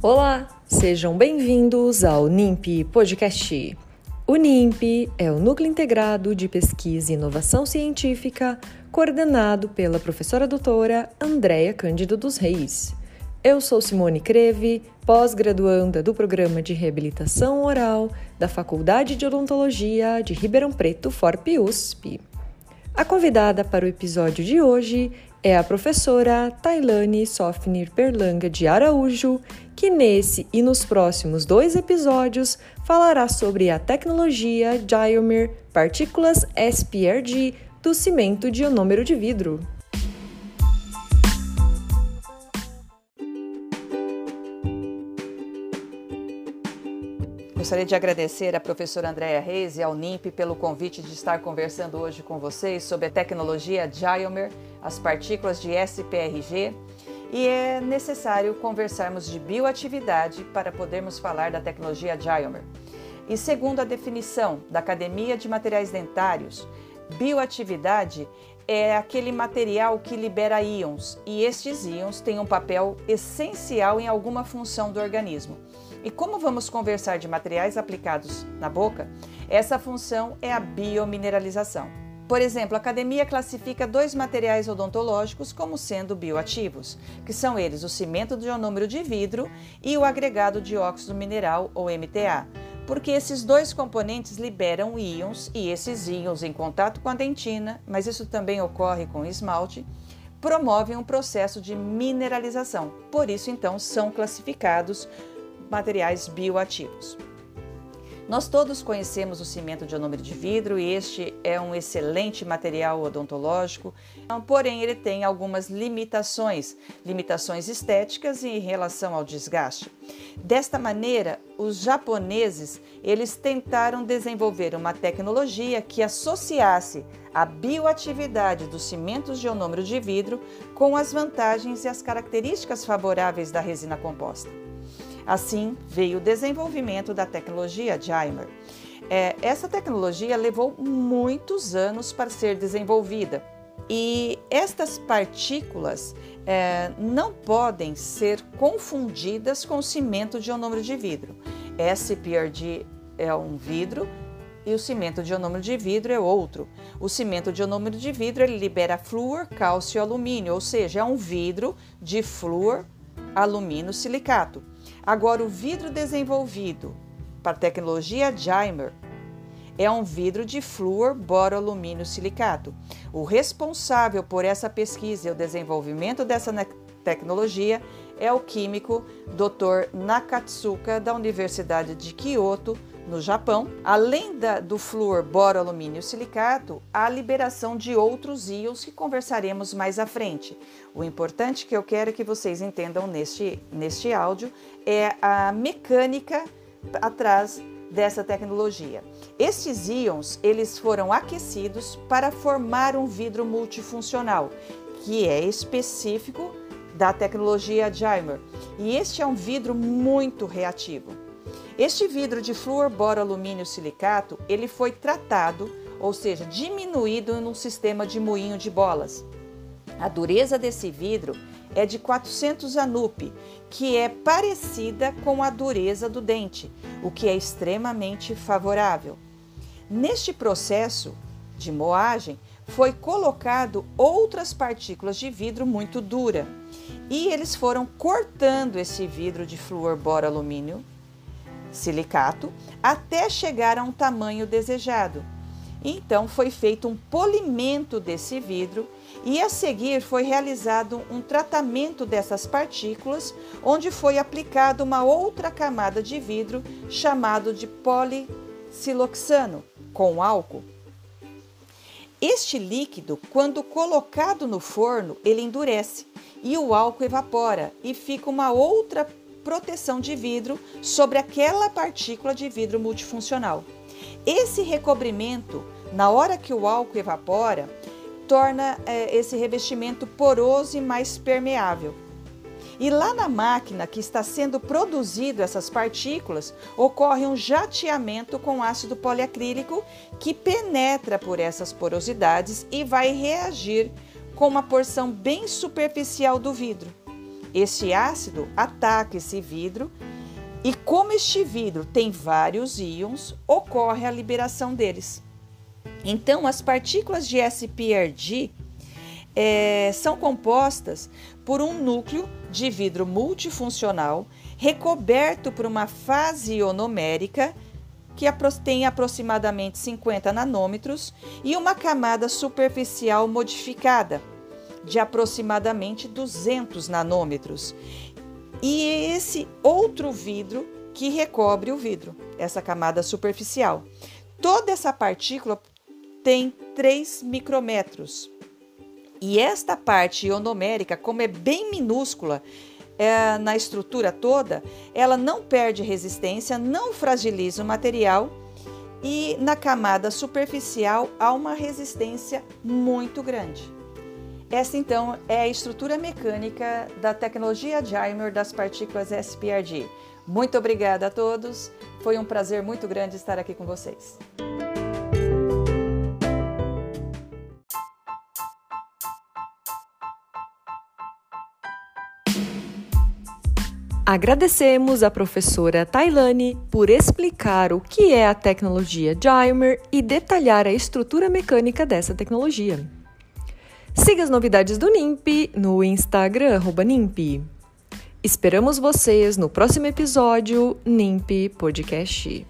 Olá, sejam bem-vindos ao NIMP Podcast. O NIMP é o Núcleo Integrado de Pesquisa e Inovação Científica, coordenado pela professora doutora Andréia Cândido dos Reis. Eu sou Simone Creve, pós-graduanda do Programa de Reabilitação Oral da Faculdade de Odontologia de Ribeirão Preto, FORP-USP. A convidada para o episódio de hoje é a professora Tailane Sofnir Perlanga de Araújo, que nesse e nos próximos dois episódios falará sobre a tecnologia Diomer Partículas SPRG do cimento de ionômero de vidro. Gostaria de agradecer à professora Andréa Reis e ao NIMP pelo convite de estar conversando hoje com vocês sobre a tecnologia Diomer, as partículas de SPRG, e é necessário conversarmos de bioatividade para podermos falar da tecnologia Diomer. E segundo a definição da Academia de Materiais Dentários, bioatividade é aquele material que libera íons, e estes íons têm um papel essencial em alguma função do organismo. E como vamos conversar de materiais aplicados na boca, essa função é a biomineralização. Por exemplo, a academia classifica dois materiais odontológicos como sendo bioativos, que são eles o cimento de ionômero de vidro e o agregado de óxido mineral ou MTA, porque esses dois componentes liberam íons e esses íons em contato com a dentina, mas isso também ocorre com esmalte, promovem um processo de mineralização. Por isso, então, são classificados materiais bioativos. Nós todos conhecemos o cimento de ionômero de vidro e este é um excelente material odontológico, porém ele tem algumas limitações, limitações estéticas em relação ao desgaste. Desta maneira, os japoneses, eles tentaram desenvolver uma tecnologia que associasse a bioatividade dos cimentos de ionômero de vidro com as vantagens e as características favoráveis da resina composta. Assim veio o desenvolvimento da tecnologia Jaimer. É, essa tecnologia levou muitos anos para ser desenvolvida e estas partículas é, não podem ser confundidas com cimento de ionômero de vidro. SPRG é um vidro e o cimento de ionômero de vidro é outro. O cimento de ionômero de vidro ele libera flúor, cálcio e alumínio, ou seja, é um vidro de flúor, alumínio, silicato. Agora, o vidro desenvolvido para a tecnologia Jaimer é um vidro de flúor boroalumínio silicato. O responsável por essa pesquisa e o desenvolvimento dessa tecnologia é o químico Dr. Nakatsuka da Universidade de Kyoto, no Japão, além da, do flúor boroalumínio silicato, há liberação de outros íons que conversaremos mais à frente. O importante que eu quero que vocês entendam neste, neste áudio é a mecânica atrás dessa tecnologia. Estes íons, eles foram aquecidos para formar um vidro multifuncional, que é específico da tecnologia Jaimer. E este é um vidro muito reativo. Este vidro de flúor alumínio silicato, ele foi tratado, ou seja, diminuído num sistema de moinho de bolas. A dureza desse vidro é de 400 ANUP, que é parecida com a dureza do dente, o que é extremamente favorável. Neste processo de moagem, foi colocado outras partículas de vidro muito dura e eles foram cortando esse vidro de flúor alumínio silicato até chegar a um tamanho desejado. Então foi feito um polimento desse vidro e a seguir foi realizado um tratamento dessas partículas, onde foi aplicada uma outra camada de vidro chamado de polisiloxano com álcool. Este líquido, quando colocado no forno, ele endurece e o álcool evapora e fica uma outra proteção de vidro sobre aquela partícula de vidro multifuncional. Esse recobrimento, na hora que o álcool evapora, torna é, esse revestimento poroso e mais permeável. E lá na máquina que está sendo produzido essas partículas, ocorre um jateamento com ácido poliacrílico que penetra por essas porosidades e vai reagir com uma porção bem superficial do vidro. Esse ácido ataca esse vidro e, como este vidro tem vários íons, ocorre a liberação deles. Então, as partículas de SPRG é, são compostas por um núcleo de vidro multifuncional recoberto por uma fase ionomérica que tem aproximadamente 50 nanômetros e uma camada superficial modificada de aproximadamente 200 nanômetros. E esse outro vidro que recobre o vidro, essa camada superficial. Toda essa partícula tem 3 micrômetros. E esta parte ionomérica, como é bem minúscula, é, na estrutura toda, ela não perde resistência, não fragiliza o material e na camada superficial há uma resistência muito grande. Essa então é a estrutura mecânica da tecnologia Dimer das partículas SPRG. Muito obrigada a todos, foi um prazer muito grande estar aqui com vocês. Agradecemos à professora Tailane por explicar o que é a tecnologia Gymer e detalhar a estrutura mecânica dessa tecnologia. Siga as novidades do NIMP no Instagram NIMP. Esperamos vocês no próximo episódio NIMP Podcast.